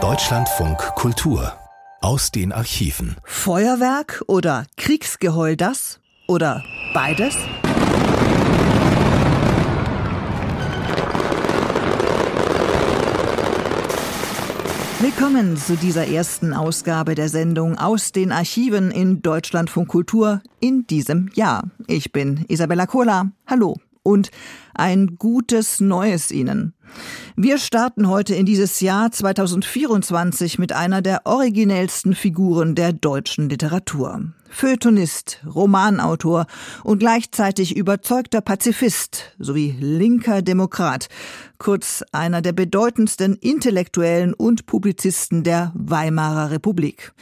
Deutschlandfunk Kultur aus den Archiven. Feuerwerk oder Kriegsgeheul das? Oder beides? Willkommen zu dieser ersten Ausgabe der Sendung aus den Archiven in Deutschlandfunk Kultur in diesem Jahr. Ich bin Isabella Kohler. Hallo und ein gutes Neues Ihnen. Wir starten heute in dieses Jahr 2024 mit einer der originellsten Figuren der deutschen Literatur. Feuilletonist, Romanautor und gleichzeitig überzeugter Pazifist sowie linker Demokrat, kurz einer der bedeutendsten Intellektuellen und Publizisten der Weimarer Republik.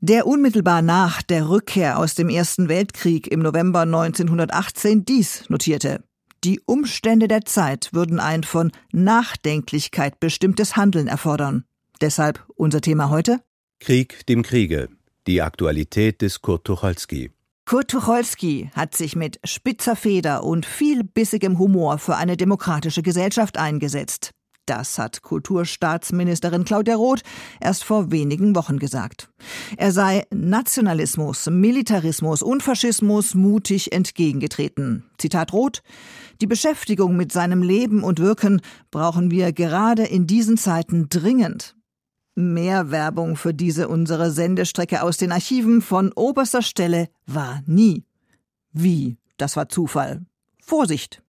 Der unmittelbar nach der Rückkehr aus dem Ersten Weltkrieg im November 1918 dies notierte. Die Umstände der Zeit würden ein von Nachdenklichkeit bestimmtes Handeln erfordern. Deshalb unser Thema heute? Krieg dem Kriege. Die Aktualität des Kurt Tucholsky. Kurt Tucholsky hat sich mit spitzer Feder und viel bissigem Humor für eine demokratische Gesellschaft eingesetzt. Das hat Kulturstaatsministerin Claudia Roth erst vor wenigen Wochen gesagt. Er sei Nationalismus, Militarismus und Faschismus mutig entgegengetreten. Zitat Roth Die Beschäftigung mit seinem Leben und Wirken brauchen wir gerade in diesen Zeiten dringend. Mehr Werbung für diese unsere Sendestrecke aus den Archiven von oberster Stelle war nie. Wie? Das war Zufall. Vorsicht!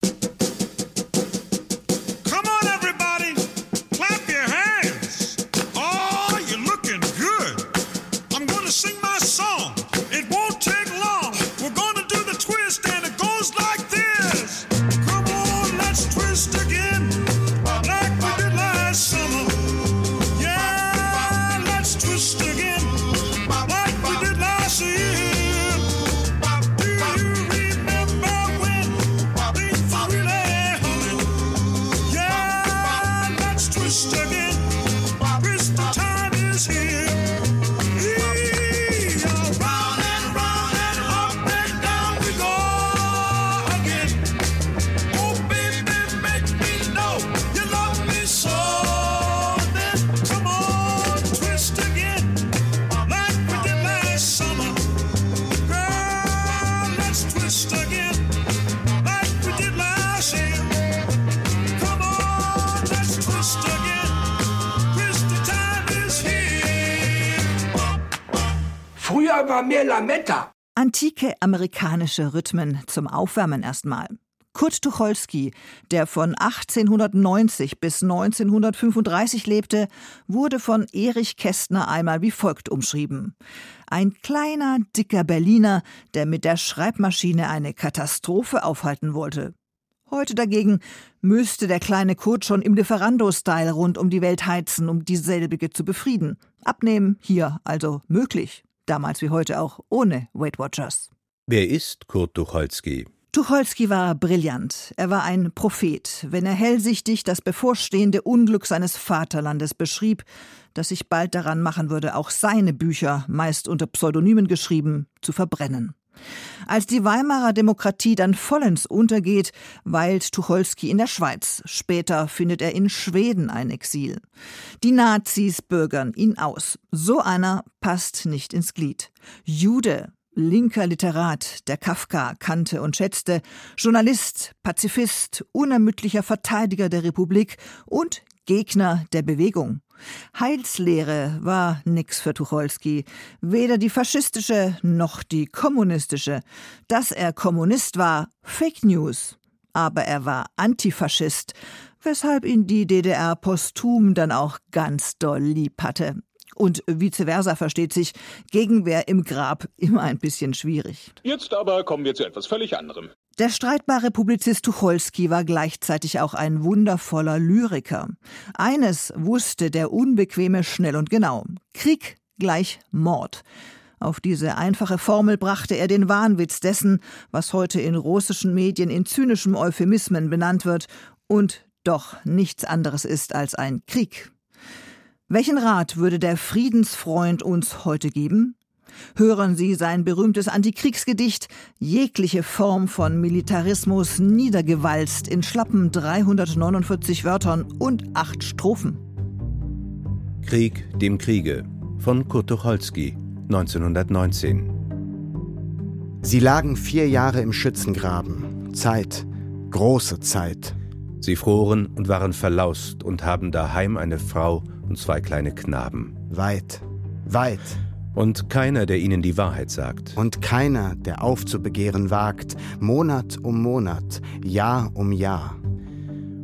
Lametta. Antike amerikanische Rhythmen zum Aufwärmen erstmal. Kurt Tucholsky, der von 1890 bis 1935 lebte, wurde von Erich Kästner einmal wie folgt umschrieben. Ein kleiner, dicker Berliner, der mit der Schreibmaschine eine Katastrophe aufhalten wollte. Heute dagegen müsste der kleine Kurt schon im Lieferando-Style rund um die Welt heizen, um dieselbige zu befrieden. Abnehmen hier also möglich damals wie heute auch ohne Weight Watchers. Wer ist Kurt Tucholsky? Tucholsky war brillant. Er war ein Prophet, wenn er hellsichtig das bevorstehende Unglück seines Vaterlandes beschrieb, das sich bald daran machen würde, auch seine Bücher, meist unter Pseudonymen geschrieben, zu verbrennen. Als die Weimarer Demokratie dann vollends untergeht, weilt Tucholsky in der Schweiz. Später findet er in Schweden ein Exil. Die Nazis bürgern ihn aus. So einer passt nicht ins Glied. Jude, linker Literat, der Kafka kannte und schätzte, Journalist, Pazifist, unermüdlicher Verteidiger der Republik und Gegner der Bewegung. Heilslehre war nix für Tucholsky, weder die faschistische noch die kommunistische. Dass er Kommunist war, Fake News. Aber er war Antifaschist, weshalb ihn die DDR posthum dann auch ganz doll lieb hatte. Und vice versa versteht sich, Gegenwehr im Grab immer ein bisschen schwierig. Jetzt aber kommen wir zu etwas völlig anderem. Der streitbare Publizist Tucholsky war gleichzeitig auch ein wundervoller Lyriker. Eines wusste der Unbequeme schnell und genau. Krieg gleich Mord. Auf diese einfache Formel brachte er den Wahnwitz dessen, was heute in russischen Medien in zynischem Euphemismen benannt wird und doch nichts anderes ist als ein Krieg. Welchen Rat würde der Friedensfreund uns heute geben? Hören Sie sein berühmtes Antikriegsgedicht, jegliche Form von Militarismus niedergewalzt in schlappen 349 Wörtern und acht Strophen. Krieg dem Kriege von Kurt Tucholsky 1919 Sie lagen vier Jahre im Schützengraben. Zeit, große Zeit. Sie froren und waren verlaust und haben daheim eine Frau und zwei kleine Knaben. Weit, weit. Und keiner, der ihnen die Wahrheit sagt. Und keiner, der aufzubegehren wagt, Monat um Monat, Jahr um Jahr.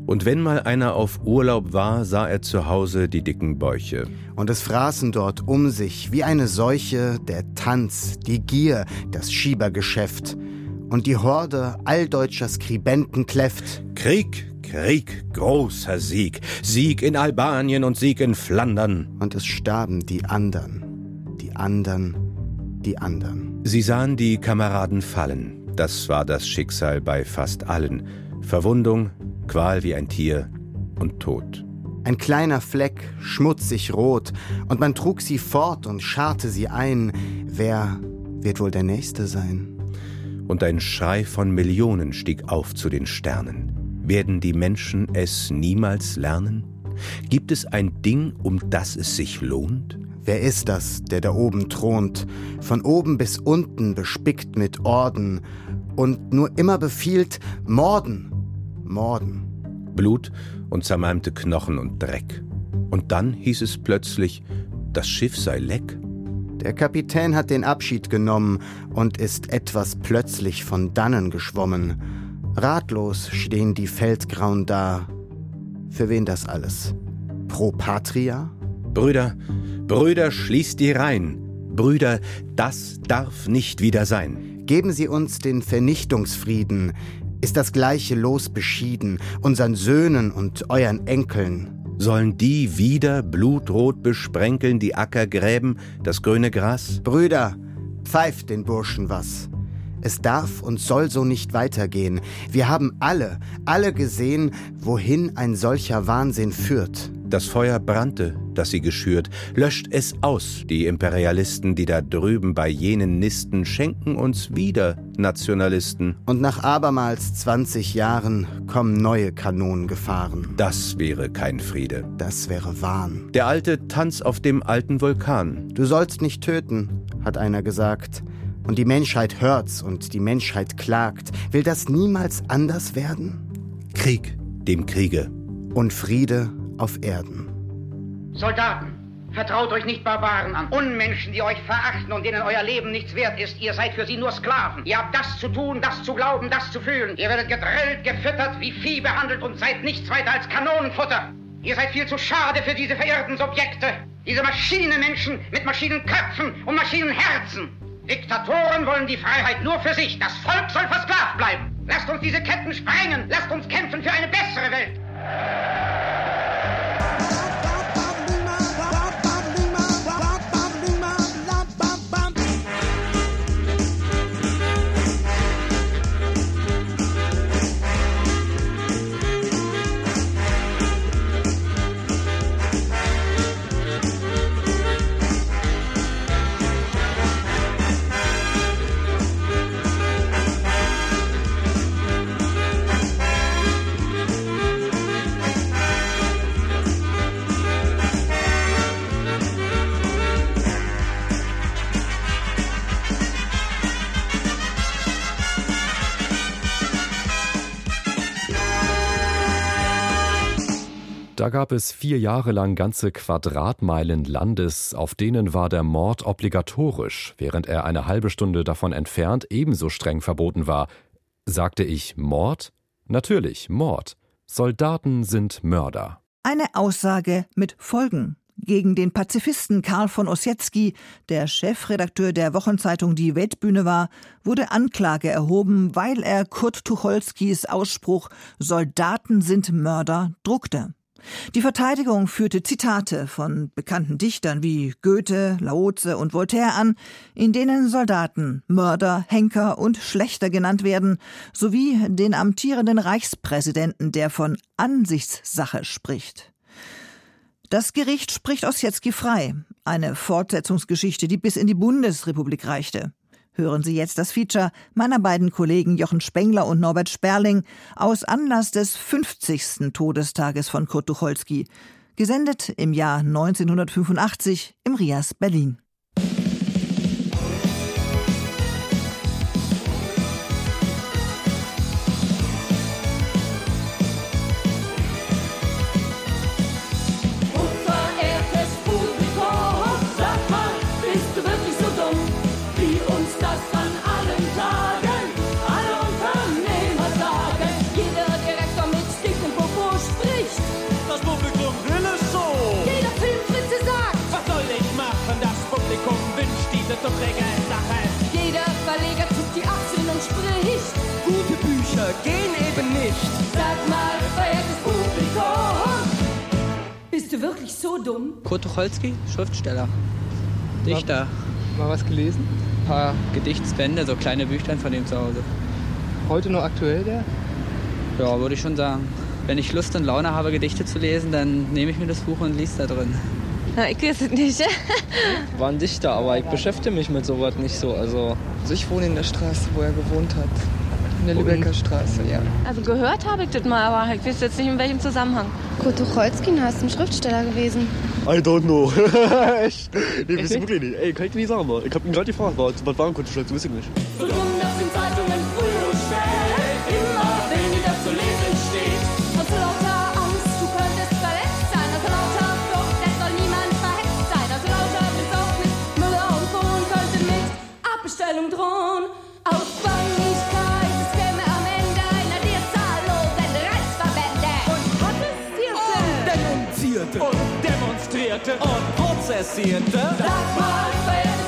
Und wenn mal einer auf Urlaub war, sah er zu Hause die dicken Bäuche. Und es fraßen dort um sich wie eine Seuche der Tanz, die Gier, das Schiebergeschäft. Und die Horde alldeutscher Skribenten kläfft. Krieg, Krieg, großer Sieg, Sieg in Albanien und Sieg in Flandern. Und es starben die andern, die andern, die andern. Sie sahen die Kameraden fallen. Das war das Schicksal bei fast allen. Verwundung, Qual wie ein Tier und Tod. Ein kleiner Fleck, schmutzig rot, und man trug sie fort und scharrte sie ein. Wer wird wohl der Nächste sein? Und ein Schrei von Millionen stieg auf zu den Sternen. Werden die Menschen es niemals lernen? Gibt es ein Ding, um das es sich lohnt? Wer ist das, der da oben thront, von oben bis unten bespickt mit Orden und nur immer befiehlt, morden, morden? Blut und zermalmte Knochen und Dreck. Und dann hieß es plötzlich, das Schiff sei leck. Der Kapitän hat den Abschied genommen und ist etwas plötzlich von dannen geschwommen. Ratlos stehen die Feldgrauen da. Für wen das alles? Pro Patria? Brüder, Brüder, schließt die Reihen. Brüder, das darf nicht wieder sein. Geben Sie uns den Vernichtungsfrieden. Ist das gleiche Los beschieden, unseren Söhnen und euren Enkeln? Sollen die wieder blutrot besprenkeln die Ackergräben, das grüne Gras? Brüder, pfeift den Burschen was. Es darf und soll so nicht weitergehen. Wir haben alle, alle gesehen, wohin ein solcher Wahnsinn führt. Das Feuer brannte, das sie geschürt. Löscht es aus, die Imperialisten, die da drüben bei jenen nisten, schenken uns wieder Nationalisten. Und nach abermals 20 Jahren kommen neue Kanonen gefahren. Das wäre kein Friede. Das wäre Wahn. Der alte Tanz auf dem alten Vulkan. Du sollst nicht töten, hat einer gesagt. Und die Menschheit hört's und die Menschheit klagt. Will das niemals anders werden? Krieg dem Kriege. Und Friede auf Erden. Soldaten, vertraut euch nicht Barbaren an. Unmenschen, die euch verachten und denen euer Leben nichts wert ist. Ihr seid für sie nur Sklaven. Ihr habt das zu tun, das zu glauben, das zu fühlen. Ihr werdet gedrillt, gefüttert, wie Vieh behandelt und seid nichts weiter als Kanonenfutter. Ihr seid viel zu schade für diese verirrten Subjekte. Diese Maschinenmenschen mit Maschinenköpfen und Maschinenherzen. Diktatoren wollen die Freiheit nur für sich. Das Volk soll versklavt bleiben. Lasst uns diese Ketten sprengen. Lasst uns kämpfen für eine bessere Welt. Da gab es vier Jahre lang ganze Quadratmeilen Landes, auf denen war der Mord obligatorisch, während er eine halbe Stunde davon entfernt ebenso streng verboten war. Sagte ich Mord? Natürlich, Mord. Soldaten sind Mörder. Eine Aussage mit Folgen. Gegen den Pazifisten Karl von Ossietzky, der Chefredakteur der Wochenzeitung Die Weltbühne war, wurde Anklage erhoben, weil er Kurt Tucholskys Ausspruch Soldaten sind Mörder druckte. Die Verteidigung führte Zitate von bekannten Dichtern wie Goethe, Laoze und Voltaire an, in denen Soldaten, Mörder, Henker und Schlechter genannt werden, sowie den amtierenden Reichspräsidenten, der von Ansichtssache spricht. Das Gericht spricht Ossietzky frei. Eine Fortsetzungsgeschichte, die bis in die Bundesrepublik reichte. Hören Sie jetzt das Feature meiner beiden Kollegen Jochen Spengler und Norbert Sperling aus Anlass des 50. Todestages von Kurt Tucholsky, gesendet im Jahr 1985 im Rias Berlin. So dumm? Kurt Tucholsky, Schriftsteller, Dichter. Mal was gelesen? Ein paar Gedichtsbände, so kleine Büchlein von ihm zu Hause. Heute noch aktuell der? Ja, würde ich schon sagen. Wenn ich Lust und Laune habe, Gedichte zu lesen, dann nehme ich mir das Buch und lese da drin. Na, ich weiß es nicht. War ein Dichter, aber ich beschäftige mich mit sowas nicht so. Also, also ich wohne in der Straße, wo er gewohnt hat. In der Lübecker Straße, ja. Also gehört habe ich das mal, aber ich weiß jetzt nicht in welchem Zusammenhang. Kurt Tucholsky, du hast ein Schriftsteller gewesen. I don't know. Echt? Nee, weiß ich wirklich nicht. Ey, kann ich dir nicht sagen, Ich hab ihn gerade gefragt, was, was war ein Kurt Tucholsky, weiß ich nicht. So dumm, protestierte. Und demonstrierte. Und prozessierte. Sag mal,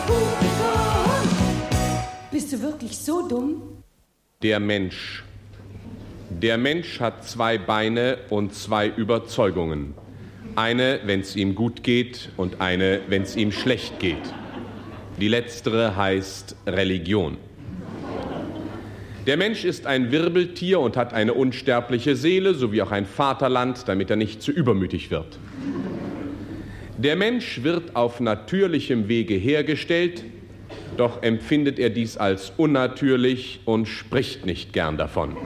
Publikum, bist du wirklich so dumm? Der Mensch. Der Mensch hat zwei Beine und zwei Überzeugungen. Eine, wenn es ihm gut geht, und eine, wenn es ihm schlecht geht. Die letztere heißt Religion. Der Mensch ist ein Wirbeltier und hat eine unsterbliche Seele sowie auch ein Vaterland, damit er nicht zu übermütig wird. Der Mensch wird auf natürlichem Wege hergestellt, doch empfindet er dies als unnatürlich und spricht nicht gern davon.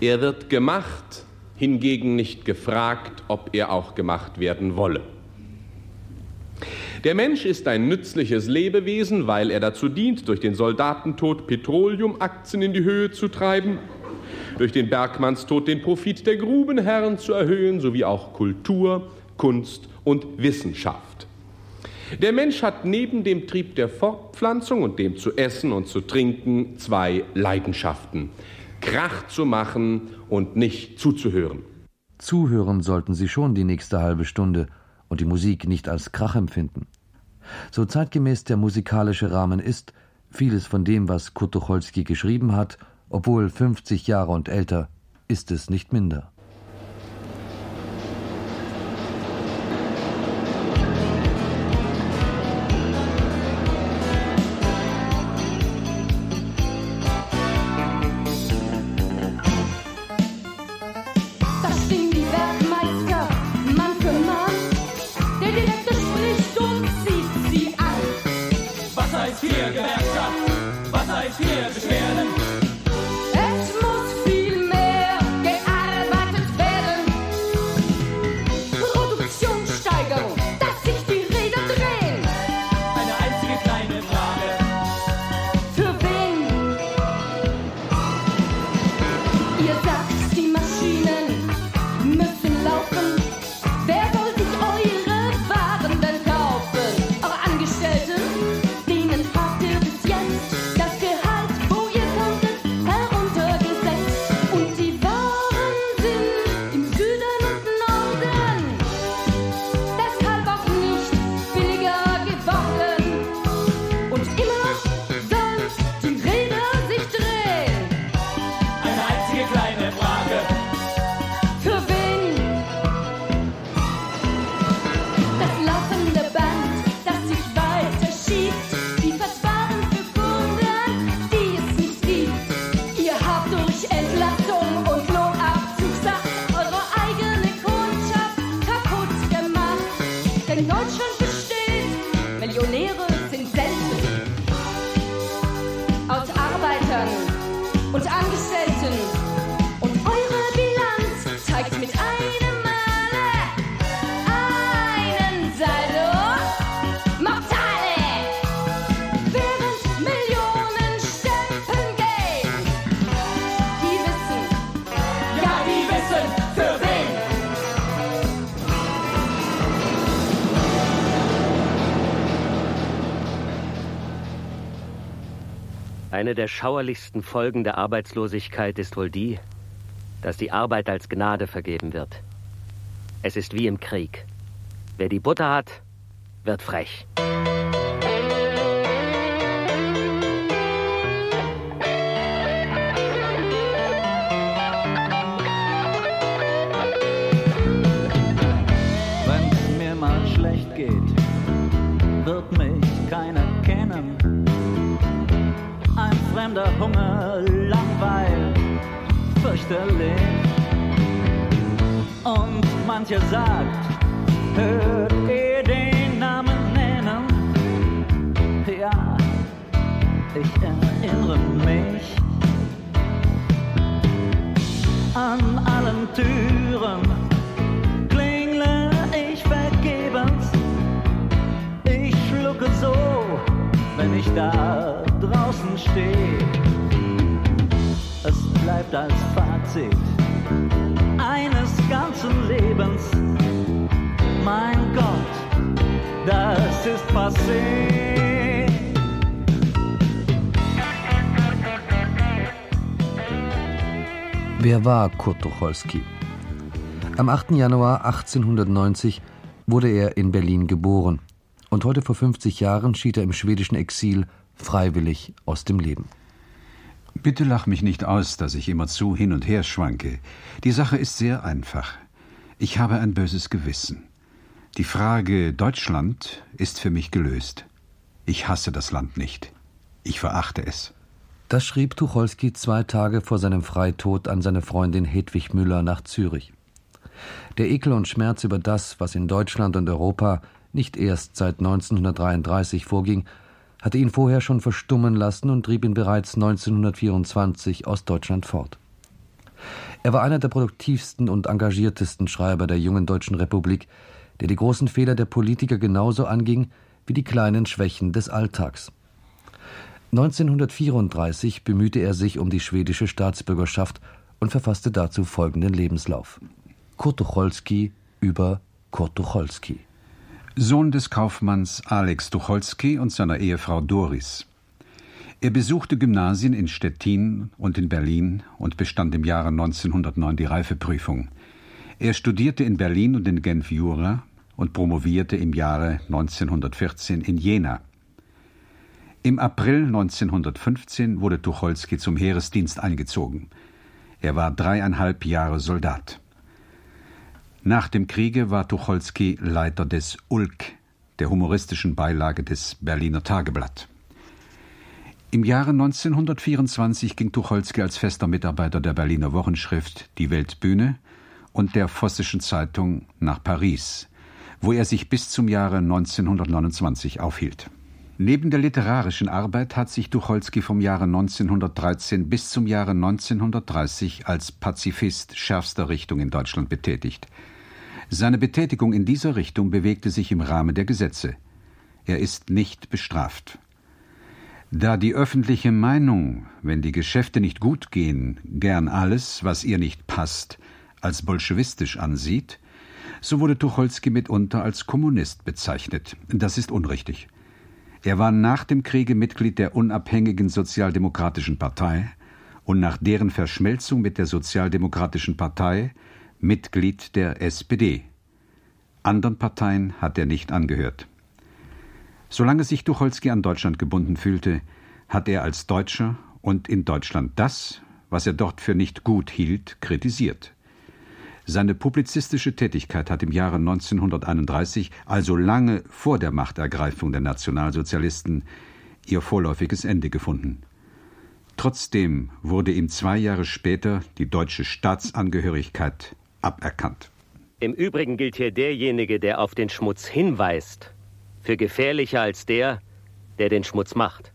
Er wird gemacht, hingegen nicht gefragt, ob er auch gemacht werden wolle. Der Mensch ist ein nützliches Lebewesen, weil er dazu dient, durch den Soldatentod Petroleumaktien in die Höhe zu treiben, durch den Bergmannstod den Profit der Grubenherren zu erhöhen, sowie auch Kultur, Kunst und Wissenschaft. Der Mensch hat neben dem Trieb der Fortpflanzung und dem zu essen und zu trinken zwei Leidenschaften. Krach zu machen und nicht zuzuhören. Zuhören sollten Sie schon die nächste halbe Stunde und die Musik nicht als Krach empfinden. So zeitgemäß der musikalische Rahmen ist, vieles von dem, was Kurt Tucholsky geschrieben hat, obwohl 50 Jahre und älter, ist es nicht minder. Eine der schauerlichsten Folgen der Arbeitslosigkeit ist wohl die, dass die Arbeit als Gnade vergeben wird. Es ist wie im Krieg. Wer die Butter hat, wird frech. Ein fremder Hunger langweilt fürchterlich. Und mancher sagt, hört ihr den Namen nennen? Ja, ich erinnere mich an allen Türen klingle ich vergebens. Ich schlucke so, wenn ich da draußen stehe. Es bleibt als Fazit eines ganzen Lebens. Mein Gott, das ist passé. Wer war Kurt Tucholsky? Am 8. Januar 1890 wurde er in Berlin geboren und heute vor 50 Jahren schied er im schwedischen Exil freiwillig aus dem Leben. Bitte lach mich nicht aus, dass ich immerzu hin und her schwanke. Die Sache ist sehr einfach. Ich habe ein böses Gewissen. Die Frage Deutschland ist für mich gelöst. Ich hasse das Land nicht. Ich verachte es. Das schrieb Tucholsky zwei Tage vor seinem Freitod an seine Freundin Hedwig Müller nach Zürich. Der Ekel und Schmerz über das, was in Deutschland und Europa nicht erst seit 1933 vorging, hatte ihn vorher schon verstummen lassen und trieb ihn bereits 1924 aus Deutschland fort. Er war einer der produktivsten und engagiertesten Schreiber der jungen Deutschen Republik, der die großen Fehler der Politiker genauso anging wie die kleinen Schwächen des Alltags. 1934 bemühte er sich um die schwedische Staatsbürgerschaft und verfasste dazu folgenden Lebenslauf. Kurt Tucholsky über Kurt Tucholsky. Sohn des Kaufmanns Alex Tucholsky und seiner Ehefrau Doris. Er besuchte Gymnasien in Stettin und in Berlin und bestand im Jahre 1909 die Reifeprüfung. Er studierte in Berlin und in Genf Jura und promovierte im Jahre 1914 in Jena. Im April 1915 wurde Tucholsky zum Heeresdienst eingezogen. Er war dreieinhalb Jahre Soldat. Nach dem Kriege war Tucholsky Leiter des Ulk, der humoristischen Beilage des Berliner Tageblatt. Im Jahre 1924 ging Tucholsky als fester Mitarbeiter der Berliner Wochenschrift Die Weltbühne und der Vossischen Zeitung nach Paris, wo er sich bis zum Jahre 1929 aufhielt. Neben der literarischen Arbeit hat sich Tucholsky vom Jahre 1913 bis zum Jahre 1930 als Pazifist schärfster Richtung in Deutschland betätigt. Seine Betätigung in dieser Richtung bewegte sich im Rahmen der Gesetze. Er ist nicht bestraft. Da die öffentliche Meinung, wenn die Geschäfte nicht gut gehen, gern alles, was ihr nicht passt, als bolschewistisch ansieht, so wurde Tucholsky mitunter als Kommunist bezeichnet. Das ist unrichtig. Er war nach dem Kriege Mitglied der unabhängigen Sozialdemokratischen Partei und nach deren Verschmelzung mit der Sozialdemokratischen Partei Mitglied der SPD. Anderen Parteien hat er nicht angehört. Solange sich Tucholsky an Deutschland gebunden fühlte, hat er als Deutscher und in Deutschland das, was er dort für nicht gut hielt, kritisiert. Seine publizistische Tätigkeit hat im Jahre 1931, also lange vor der Machtergreifung der Nationalsozialisten, ihr vorläufiges Ende gefunden. Trotzdem wurde ihm zwei Jahre später die deutsche Staatsangehörigkeit aberkannt. Im Übrigen gilt hier derjenige, der auf den Schmutz hinweist, für gefährlicher als der, der den Schmutz macht.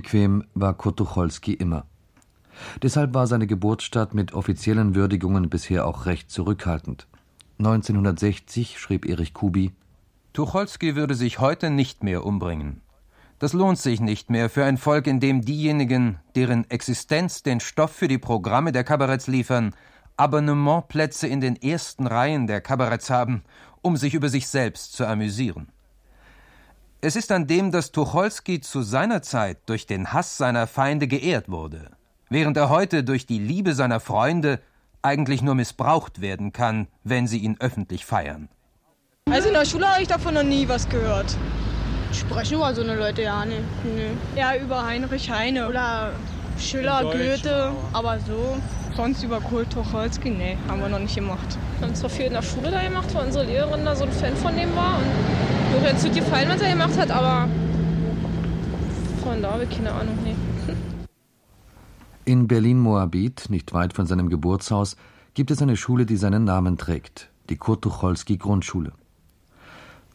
Unbequem war Kurt Tucholsky immer. Deshalb war seine Geburtsstadt mit offiziellen Würdigungen bisher auch recht zurückhaltend. 1960 schrieb Erich Kubi Tucholsky würde sich heute nicht mehr umbringen. Das lohnt sich nicht mehr für ein Volk, in dem diejenigen, deren Existenz den Stoff für die Programme der Kabaretts liefern, Abonnementplätze in den ersten Reihen der Kabaretts haben, um sich über sich selbst zu amüsieren. Es ist an dem, dass Tucholsky zu seiner Zeit durch den Hass seiner Feinde geehrt wurde, während er heute durch die Liebe seiner Freunde eigentlich nur missbraucht werden kann, wenn sie ihn öffentlich feiern. Also in der Schule habe ich davon noch nie was gehört. Sprechen über so eine Leute ja nicht. Nee. Ja, über Heinrich Heine. Oder Schiller, Goethe, aber so. Sonst über Kurt Tucholsky, nee, haben wir noch nicht gemacht. Wir haben zwar viel in der Schule da gemacht, weil unsere Lehrerin da so ein Fan von dem war. Und mir hat es gut gefallen, was er gemacht hat, aber von da habe ich keine Ahnung, nee. In Berlin-Moabit, nicht weit von seinem Geburtshaus, gibt es eine Schule, die seinen Namen trägt, die Kurt Tucholsky Grundschule.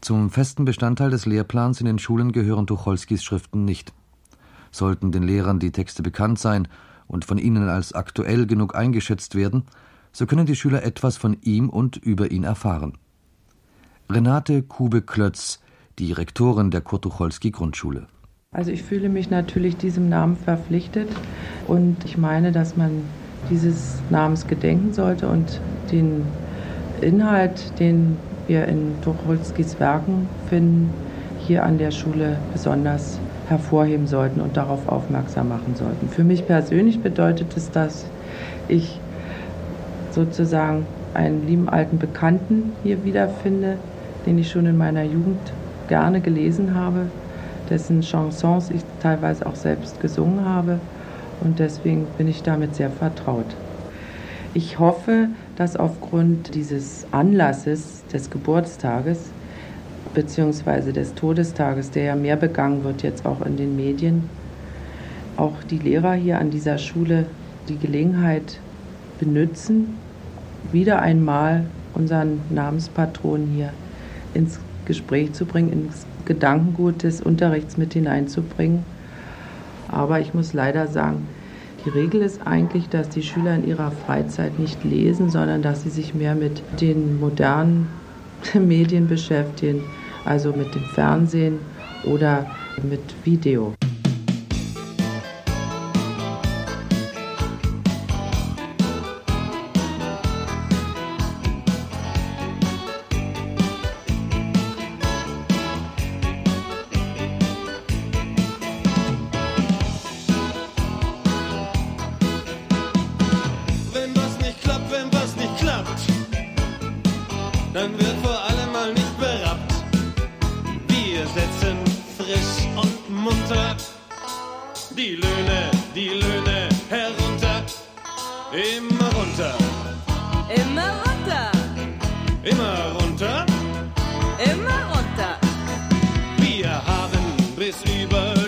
Zum festen Bestandteil des Lehrplans in den Schulen gehören Tucholskys Schriften nicht. Sollten den Lehrern die Texte bekannt sein und von ihnen als aktuell genug eingeschätzt werden, so können die Schüler etwas von ihm und über ihn erfahren. Renate Kube-Klötz, die Rektorin der Kurt Tucholsky Grundschule. Also ich fühle mich natürlich diesem Namen verpflichtet und ich meine, dass man dieses Namens gedenken sollte und den Inhalt, den wir in Tucholskys Werken finden, hier an der Schule besonders hervorheben sollten und darauf aufmerksam machen sollten. Für mich persönlich bedeutet es, dass ich sozusagen einen lieben alten Bekannten hier wiederfinde, den ich schon in meiner Jugend gerne gelesen habe, dessen Chansons ich teilweise auch selbst gesungen habe und deswegen bin ich damit sehr vertraut. Ich hoffe, dass aufgrund dieses Anlasses des Geburtstages bzw. des Todestages, der ja mehr begangen wird jetzt auch in den Medien, auch die Lehrer hier an dieser Schule die Gelegenheit benutzen, wieder einmal unseren Namenspatron hier ins Gespräch zu bringen, ins Gedankengut des Unterrichts mit hineinzubringen. Aber ich muss leider sagen, die Regel ist eigentlich, dass die Schüler in ihrer Freizeit nicht lesen, sondern dass sie sich mehr mit den modernen Medien beschäftigen, also mit dem Fernsehen oder mit Video.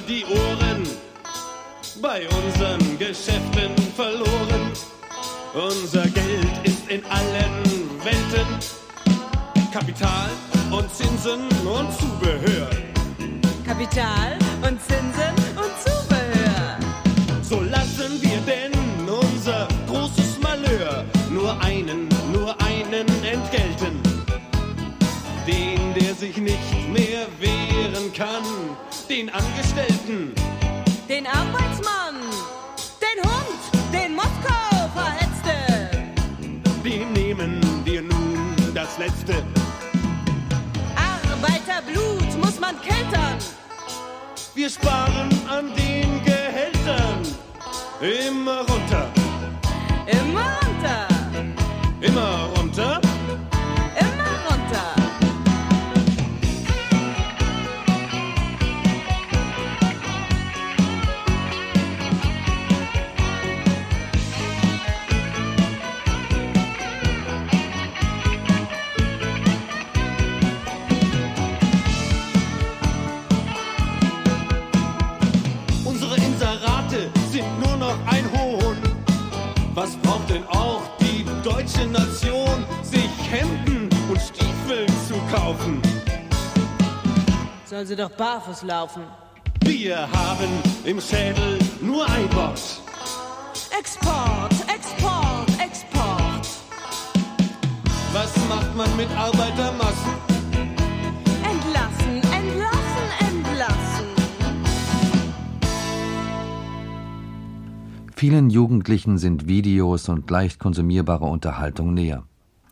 Die Ohren bei unseren Geschäften verloren. Unser Geld ist in allen Welten Kapital und Zinsen und Zubehör. Kapital und Zinsen und Zubehör. So lassen wir denn unser großes Malheur nur einen, nur einen entgelten. Den, der sich nicht mehr wehren kann, den Angestellten. Den Arbeitsmann, den Hund, den Moskau verhetzte. Den nehmen wir nun das Letzte. Arbeiterblut muss man keltern. Wir sparen an den Gehältern. Immer runter, Immer runter, immer runter. Was braucht denn auch die deutsche Nation, sich Hemden und Stiefel zu kaufen? Soll sie doch barfuß laufen. Wir haben im Schädel nur ein Wort. Export, Export, Export. Was macht man mit Arbeitermassen? Vielen Jugendlichen sind Videos und leicht konsumierbare Unterhaltung näher.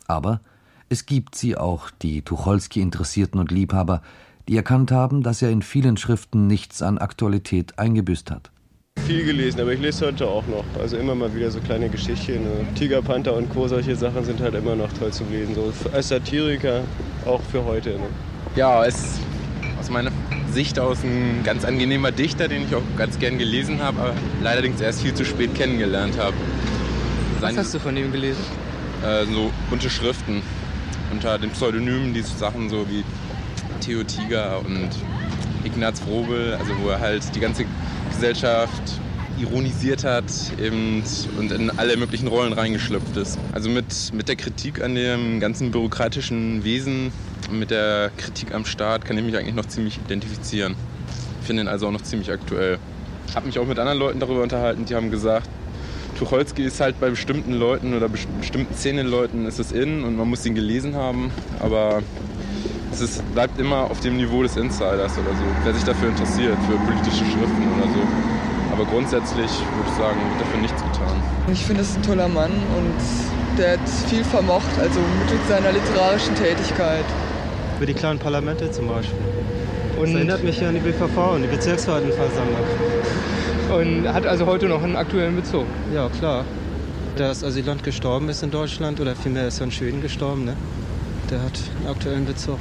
Aber es gibt sie auch, die Tucholsky-Interessierten und Liebhaber, die erkannt haben, dass er in vielen Schriften nichts an Aktualität eingebüßt hat. Viel gelesen, aber ich lese heute auch noch. Also immer mal wieder so kleine Geschichten. Ne? Tiger, Panther und Co. Solche Sachen sind halt immer noch toll zum Lesen. So als Satiriker auch für heute. Ne? Ja, es ist aus meiner Sicht aus ein ganz angenehmer Dichter, den ich auch ganz gern gelesen habe, aber allerdings erst viel zu spät kennengelernt habe. Was hast du von ihm gelesen? Äh, so bunte Schriften unter den Pseudonymen, die Sachen so wie Theo Tiger und Ignaz Frobel, also wo er halt die ganze Gesellschaft ironisiert hat und in alle möglichen Rollen reingeschlüpft ist. Also mit, mit der Kritik an dem ganzen bürokratischen Wesen, mit der Kritik am Staat kann ich mich eigentlich noch ziemlich identifizieren. Finde ihn also auch noch ziemlich aktuell. Habe mich auch mit anderen Leuten darüber unterhalten, die haben gesagt, Tucholsky ist halt bei bestimmten Leuten oder best- bestimmten Szenenleuten ist es in und man muss ihn gelesen haben, aber es ist, bleibt immer auf dem Niveau des Insiders oder so, wer sich dafür interessiert, für politische Schriften oder so. Aber grundsätzlich würde ich sagen, wird dafür nichts getan. Ich finde es ein toller Mann und der hat viel vermocht, also mittels seiner literarischen Tätigkeit. Über die kleinen Parlamente zum Beispiel. Und- das erinnert mich ja an die BVV und die Bezirksverwaltungsversammlung. Und hat also heute noch einen aktuellen Bezug. Ja, klar. Der als Asylant gestorben ist in Deutschland oder vielmehr ist er in Schweden gestorben. Ne? Der hat einen aktuellen Bezug.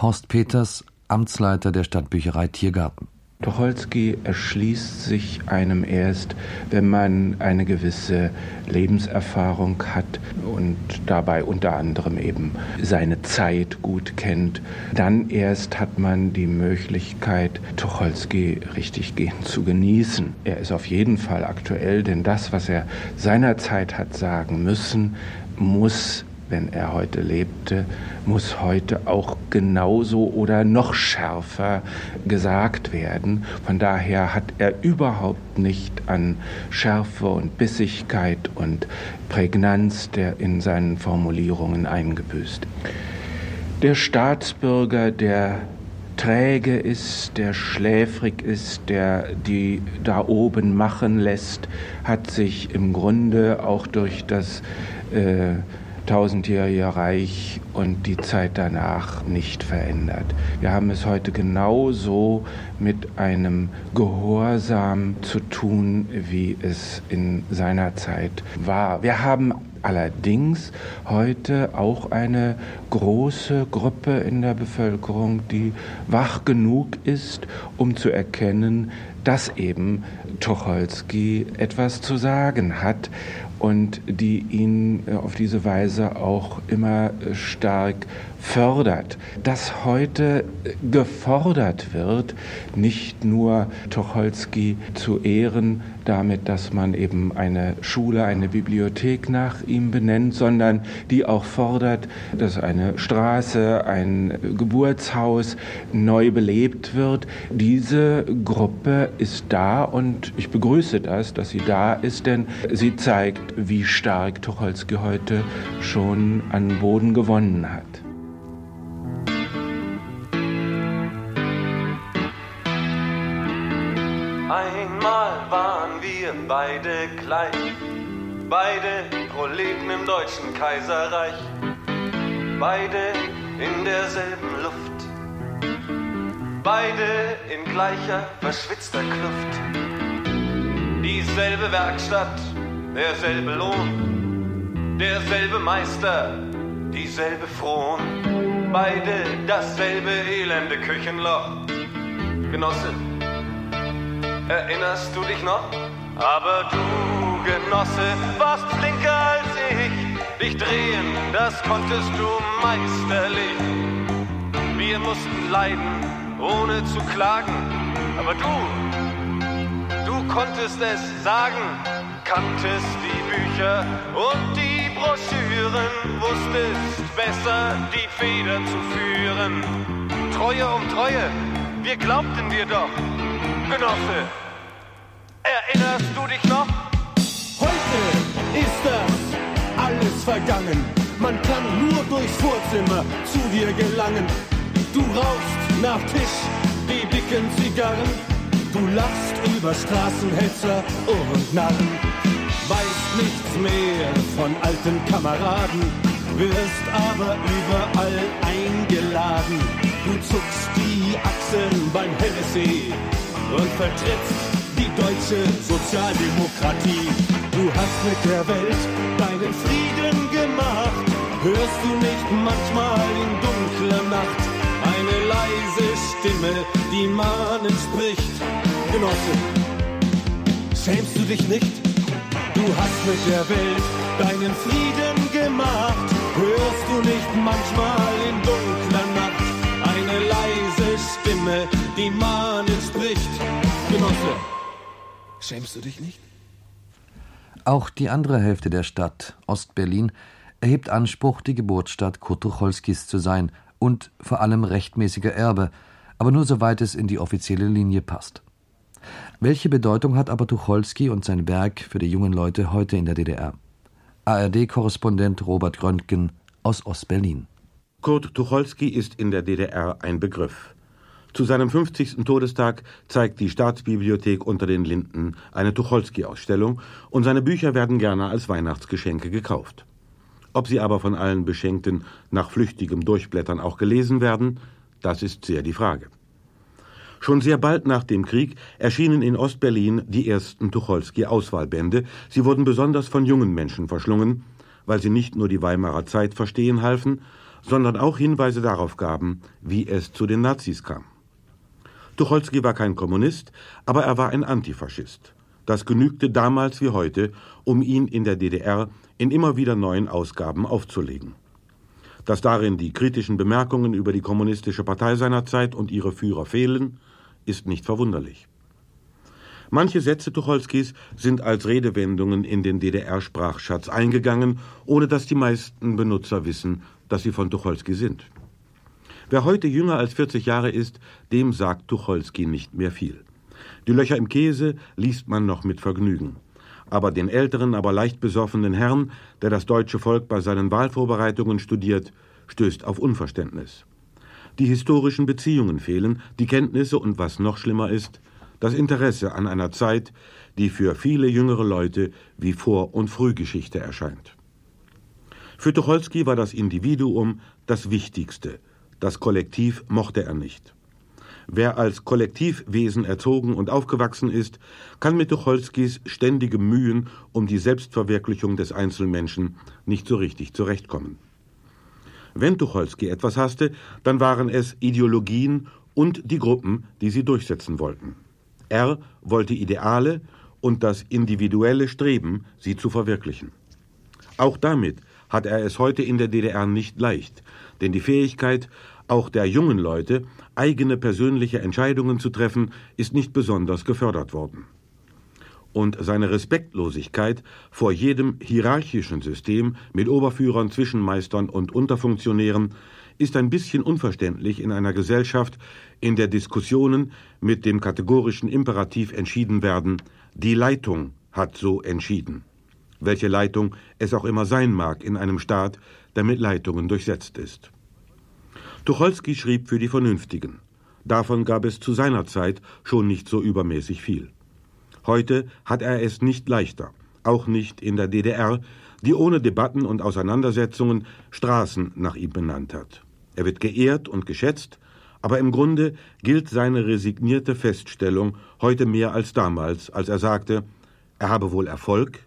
Horst Peters, Amtsleiter der Stadtbücherei Tiergarten. Tucholsky erschließt sich einem erst, wenn man eine gewisse Lebenserfahrung hat und dabei unter anderem eben seine Zeit gut kennt. Dann erst hat man die Möglichkeit, Tucholsky richtig gehen zu genießen. Er ist auf jeden Fall aktuell, denn das, was er seinerzeit hat sagen müssen, muss wenn er heute lebte, muss heute auch genauso oder noch schärfer gesagt werden. Von daher hat er überhaupt nicht an Schärfe und Bissigkeit und Prägnanz der in seinen Formulierungen eingebüßt. Der Staatsbürger, der träge ist, der schläfrig ist, der die da oben machen lässt, hat sich im Grunde auch durch das äh, tausendjährige Reich und die Zeit danach nicht verändert. Wir haben es heute genauso mit einem Gehorsam zu tun, wie es in seiner Zeit war. Wir haben allerdings heute auch eine große Gruppe in der Bevölkerung, die wach genug ist, um zu erkennen, dass eben Tucholsky etwas zu sagen hat und die ihn äh, auf diese Weise auch immer äh, stark fördert. Dass heute gefordert wird, nicht nur Tucholsky zu ehren, damit, dass man eben eine Schule, eine Bibliothek nach ihm benennt, sondern die auch fordert, dass eine Straße, ein Geburtshaus neu belebt wird. Diese Gruppe ist da und ich begrüße das, dass sie da ist, denn sie zeigt, wie stark Tucholsky heute schon an Boden gewonnen hat. Einmal waren wir beide gleich, beide Proleten im deutschen Kaiserreich, beide in derselben Luft, beide in gleicher verschwitzter Kluft. Dieselbe Werkstatt, derselbe Lohn, derselbe Meister, dieselbe Fron, beide dasselbe elende Küchenloch. Genosse, Erinnerst du dich noch? Aber du, Genosse, warst flinker als ich. Dich drehen, das konntest du meisterlich. Wir mussten leiden, ohne zu klagen. Aber du, du konntest es sagen, kanntest die Bücher und die Broschüren, wusstest besser die Feder zu führen. Treue um Treue, wir glaubten dir doch. Genosse, erinnerst du dich noch? Heute ist das alles vergangen. Man kann nur durchs Vorzimmer zu dir gelangen. Du rauchst nach Tisch die dicken Zigarren. Du lachst über Straßenhetzer und Narren. Weißt nichts mehr von alten Kameraden, wirst aber überall eingeladen. Du zuckst die Achseln beim Hennessy und vertrittst die deutsche Sozialdemokratie. Du hast mit der Welt deinen Frieden gemacht. Hörst du nicht manchmal in dunkler Nacht eine leise Stimme, die mahnend spricht? Genosse, schämst du dich nicht? Du hast mit der Welt deinen Frieden gemacht. Hörst du nicht manchmal in dunkler Nacht eine leise Stimme, die mahnend spricht? Genosse, schämst du dich nicht? Auch die andere Hälfte der Stadt, Ostberlin, erhebt Anspruch, die Geburtsstadt Kurt Tucholskys zu sein und vor allem rechtmäßiger Erbe, aber nur soweit es in die offizielle Linie passt. Welche Bedeutung hat aber Tucholsky und sein Werk für die jungen Leute heute in der DDR? ARD-Korrespondent Robert Gröntgen aus Ostberlin. Kurt Tucholsky ist in der DDR ein Begriff. Zu seinem 50. Todestag zeigt die Staatsbibliothek unter den Linden eine Tucholsky-Ausstellung und seine Bücher werden gerne als Weihnachtsgeschenke gekauft. Ob sie aber von allen Beschenkten nach flüchtigem Durchblättern auch gelesen werden, das ist sehr die Frage. Schon sehr bald nach dem Krieg erschienen in Ostberlin die ersten Tucholsky-Auswahlbände. Sie wurden besonders von jungen Menschen verschlungen, weil sie nicht nur die Weimarer Zeit verstehen halfen, sondern auch Hinweise darauf gaben, wie es zu den Nazis kam. Tucholsky war kein Kommunist, aber er war ein Antifaschist. Das genügte damals wie heute, um ihn in der DDR in immer wieder neuen Ausgaben aufzulegen. Dass darin die kritischen Bemerkungen über die kommunistische Partei seiner Zeit und ihre Führer fehlen, ist nicht verwunderlich. Manche Sätze Tucholskys sind als Redewendungen in den DDR-Sprachschatz eingegangen, ohne dass die meisten Benutzer wissen, dass sie von Tucholsky sind. Wer heute jünger als 40 Jahre ist, dem sagt Tucholsky nicht mehr viel. Die Löcher im Käse liest man noch mit Vergnügen. Aber den älteren, aber leicht besoffenen Herrn, der das deutsche Volk bei seinen Wahlvorbereitungen studiert, stößt auf Unverständnis. Die historischen Beziehungen fehlen, die Kenntnisse und was noch schlimmer ist, das Interesse an einer Zeit, die für viele jüngere Leute wie Vor- und Frühgeschichte erscheint. Für Tucholsky war das Individuum das Wichtigste, das Kollektiv mochte er nicht. Wer als Kollektivwesen erzogen und aufgewachsen ist, kann mit Tucholskys ständigem Mühen um die Selbstverwirklichung des Einzelmenschen nicht so richtig zurechtkommen. Wenn Tucholsky etwas hasste, dann waren es Ideologien und die Gruppen, die sie durchsetzen wollten. Er wollte Ideale und das individuelle Streben, sie zu verwirklichen. Auch damit hat er es heute in der DDR nicht leicht, denn die Fähigkeit, auch der jungen Leute, eigene persönliche Entscheidungen zu treffen, ist nicht besonders gefördert worden. Und seine Respektlosigkeit vor jedem hierarchischen System mit Oberführern, Zwischenmeistern und Unterfunktionären ist ein bisschen unverständlich in einer Gesellschaft, in der Diskussionen mit dem kategorischen Imperativ entschieden werden, die Leitung hat so entschieden. Welche Leitung es auch immer sein mag in einem Staat, der mit Leitungen durchsetzt ist. Tucholsky schrieb für die Vernünftigen. Davon gab es zu seiner Zeit schon nicht so übermäßig viel. Heute hat er es nicht leichter, auch nicht in der DDR, die ohne Debatten und Auseinandersetzungen Straßen nach ihm benannt hat. Er wird geehrt und geschätzt, aber im Grunde gilt seine resignierte Feststellung heute mehr als damals, als er sagte, er habe wohl Erfolg,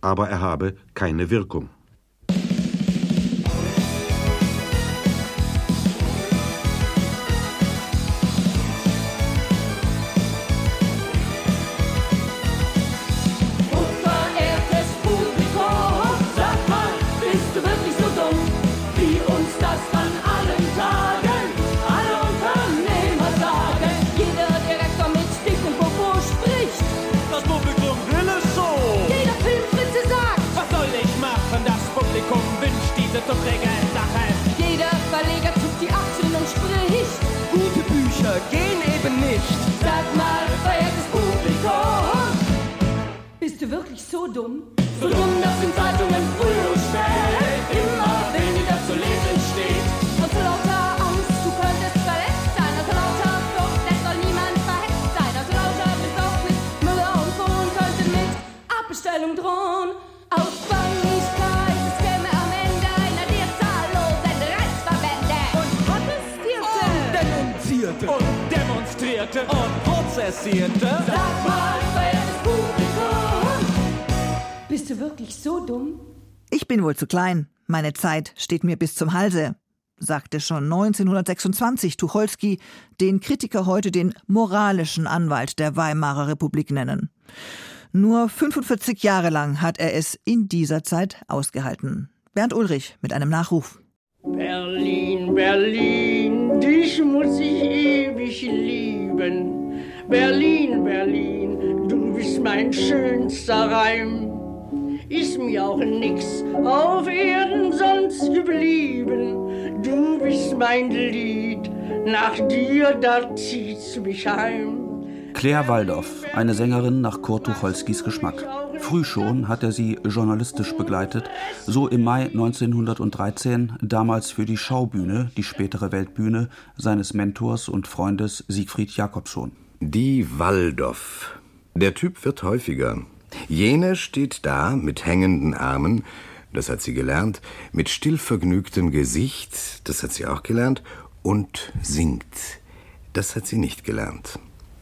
aber er habe keine Wirkung. Prozessierte. Sag mal, verehrtes Publikum, bist du wirklich so dumm? Ich bin wohl zu klein. Meine Zeit steht mir bis zum Halse, sagte schon 1926 Tucholsky, den Kritiker heute den moralischen Anwalt der Weimarer Republik nennen. Nur 45 Jahre lang hat er es in dieser Zeit ausgehalten. Bernd Ulrich mit einem Nachruf. Berlin, Berlin, dich muss ich ewig lieben. Berlin, Berlin, du bist mein schönster Reim. Ist mir auch nix auf Erden sonst geblieben. Du bist mein Lied, nach dir, da zieht's mich heim. Claire Waldorf, eine Sängerin nach Kurt Tucholskys Geschmack. Früh schon hat er sie journalistisch begleitet, so im Mai 1913, damals für die Schaubühne, die spätere Weltbühne, seines Mentors und Freundes Siegfried Jakobson. Die Waldorf. Der Typ wird häufiger. Jene steht da mit hängenden Armen, das hat sie gelernt, mit stillvergnügtem Gesicht, das hat sie auch gelernt, und singt. Das hat sie nicht gelernt.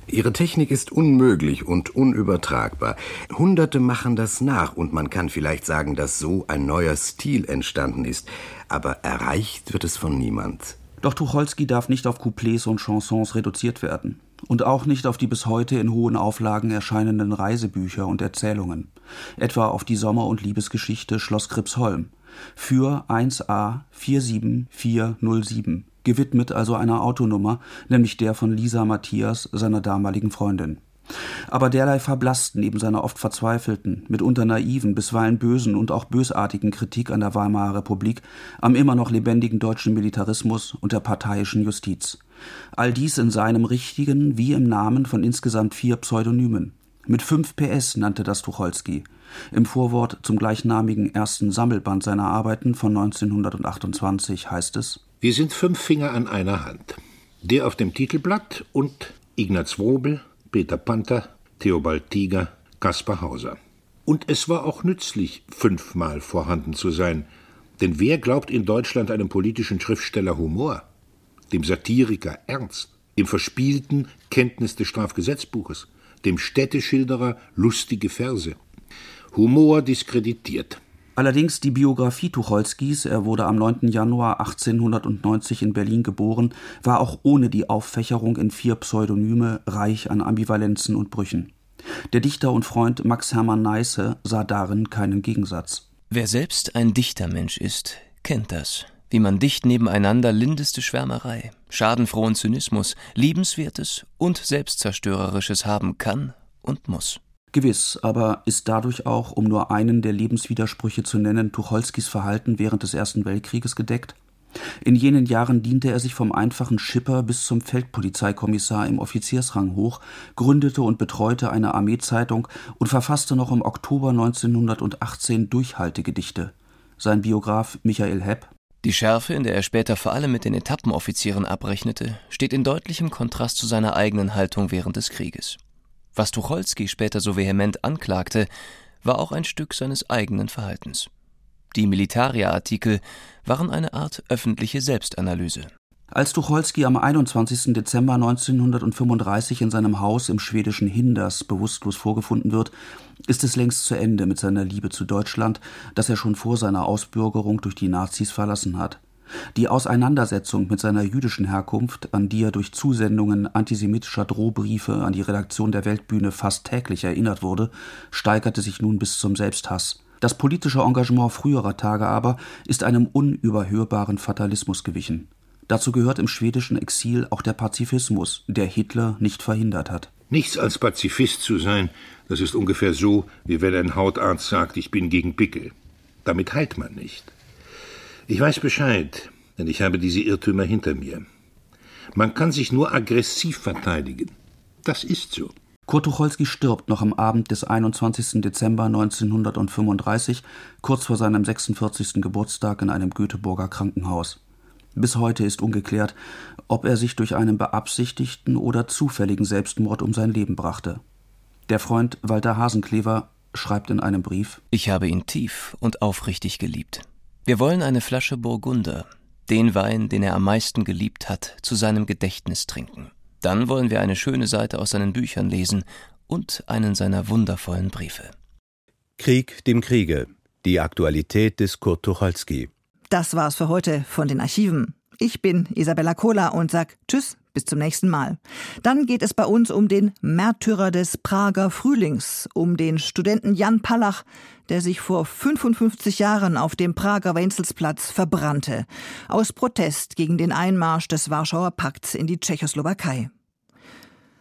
Ihre Technik ist unmöglich und unübertragbar. Hunderte machen das nach und man kann vielleicht sagen, dass so ein neuer Stil entstanden ist. Aber erreicht wird es von niemand. Doch Tucholsky darf nicht auf Couplets und Chansons reduziert werden. Und auch nicht auf die bis heute in hohen Auflagen erscheinenden Reisebücher und Erzählungen. Etwa auf die Sommer- und Liebesgeschichte Schloss Kripsholm. Für 1a 47407 gewidmet also einer Autonummer, nämlich der von Lisa Matthias, seiner damaligen Freundin. Aber derlei verblasst neben seiner oft verzweifelten, mitunter naiven, bisweilen bösen und auch bösartigen Kritik an der Weimarer Republik, am immer noch lebendigen deutschen Militarismus und der parteiischen Justiz. All dies in seinem richtigen wie im Namen von insgesamt vier Pseudonymen. Mit fünf PS nannte das Tucholsky. Im Vorwort zum gleichnamigen ersten Sammelband seiner Arbeiten von 1928 heißt es Wir sind fünf Finger an einer Hand. Der auf dem Titelblatt und Ignaz Wrobel, Peter Panther, Theobald Tiger, Kaspar Hauser. Und es war auch nützlich, fünfmal vorhanden zu sein. Denn wer glaubt in Deutschland einem politischen Schriftsteller Humor, dem Satiriker Ernst, dem Verspielten Kenntnis des Strafgesetzbuches, dem Städteschilderer lustige Verse? Humor diskreditiert. Allerdings die Biografie Tucholskys, er wurde am 9. Januar 1890 in Berlin geboren, war auch ohne die Auffächerung in vier Pseudonyme reich an Ambivalenzen und Brüchen. Der Dichter und Freund Max Hermann Neisse sah darin keinen Gegensatz. Wer selbst ein Dichtermensch ist, kennt das. Wie man dicht nebeneinander lindeste Schwärmerei, schadenfrohen Zynismus, liebenswertes und selbstzerstörerisches haben kann und muss. Gewiss, aber ist dadurch auch, um nur einen der Lebenswidersprüche zu nennen, Tucholskys Verhalten während des Ersten Weltkrieges gedeckt? In jenen Jahren diente er sich vom einfachen Schipper bis zum Feldpolizeikommissar im Offiziersrang hoch, gründete und betreute eine Armeezeitung und verfasste noch im Oktober 1918 Durchhaltegedichte. Sein Biograf Michael Hepp Die Schärfe, in der er später vor allem mit den Etappenoffizieren abrechnete, steht in deutlichem Kontrast zu seiner eigenen Haltung während des Krieges. Was Tucholsky später so vehement anklagte, war auch ein Stück seines eigenen Verhaltens. Die Militaria-Artikel waren eine Art öffentliche Selbstanalyse. Als Tucholsky am 21. Dezember 1935 in seinem Haus im schwedischen Hinders bewusstlos vorgefunden wird, ist es längst zu Ende mit seiner Liebe zu Deutschland, das er schon vor seiner Ausbürgerung durch die Nazis verlassen hat. Die Auseinandersetzung mit seiner jüdischen Herkunft, an die er durch Zusendungen antisemitischer Drohbriefe an die Redaktion der Weltbühne fast täglich erinnert wurde, steigerte sich nun bis zum Selbsthass. Das politische Engagement früherer Tage aber ist einem unüberhörbaren Fatalismus gewichen. Dazu gehört im schwedischen Exil auch der Pazifismus, der Hitler nicht verhindert hat. Nichts als Pazifist zu sein, das ist ungefähr so, wie wenn ein Hautarzt sagt, ich bin gegen Pickel. Damit heilt man nicht. Ich weiß Bescheid, denn ich habe diese Irrtümer hinter mir. Man kann sich nur aggressiv verteidigen. Das ist so. Kurt Tucholsky stirbt noch am Abend des 21. Dezember 1935, kurz vor seinem 46. Geburtstag in einem Göteborger Krankenhaus. Bis heute ist ungeklärt, ob er sich durch einen beabsichtigten oder zufälligen Selbstmord um sein Leben brachte. Der Freund Walter Hasenklever schreibt in einem Brief Ich habe ihn tief und aufrichtig geliebt. Wir wollen eine Flasche Burgunder, den Wein, den er am meisten geliebt hat, zu seinem Gedächtnis trinken. Dann wollen wir eine schöne Seite aus seinen Büchern lesen und einen seiner wundervollen Briefe. Krieg dem Kriege. Die Aktualität des Kurt Tucholsky. Das war's für heute von den Archiven. Ich bin Isabella Kohler und sag Tschüss, bis zum nächsten Mal. Dann geht es bei uns um den Märtyrer des Prager Frühlings, um den Studenten Jan Pallach, der sich vor 55 Jahren auf dem Prager Wenzelsplatz verbrannte, aus Protest gegen den Einmarsch des Warschauer Pakts in die Tschechoslowakei.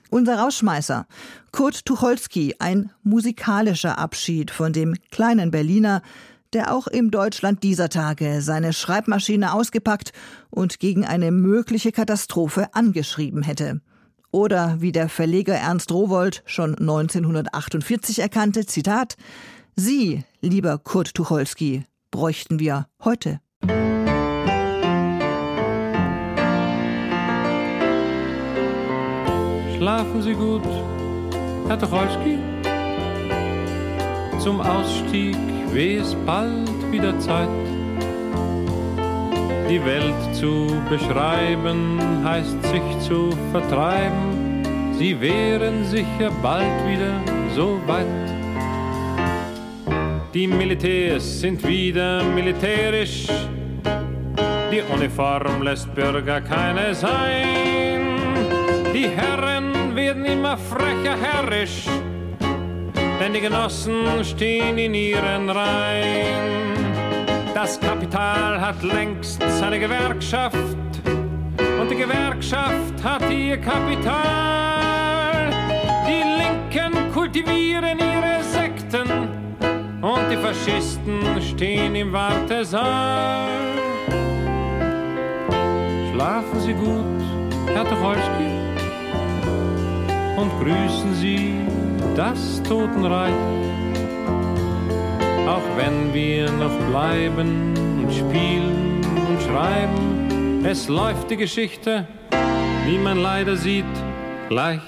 Unser Rausschmeißer, Kurt Tucholsky, ein musikalischer Abschied von dem kleinen Berliner, der auch im Deutschland dieser Tage seine Schreibmaschine ausgepackt und gegen eine mögliche Katastrophe angeschrieben hätte. Oder wie der Verleger Ernst Rowold schon 1948 erkannte, Zitat, Sie, lieber Kurt Tucholsky, bräuchten wir heute. Schlafen Sie gut, Herr Tucholsky. Zum Ausstieg weh es bald wieder Zeit. Die Welt zu beschreiben heißt sich zu vertreiben. Sie wären sicher bald wieder so weit. Die Militärs sind wieder militärisch. Die Uniform lässt Bürger keine sein. Die Herren werden immer frecher herrisch, denn die Genossen stehen in ihren Reihen. Das Kapital hat längst seine Gewerkschaft und die Gewerkschaft hat ihr Kapital. Die Linken kultivieren ihre Sekten und die Faschisten stehen im Wartesaal. Schlafen Sie gut, Herr Tucholsky, und grüßen Sie das Totenreich. Auch wenn wir noch bleiben und spielen und schreiben, es läuft die Geschichte, wie man leider sieht, gleich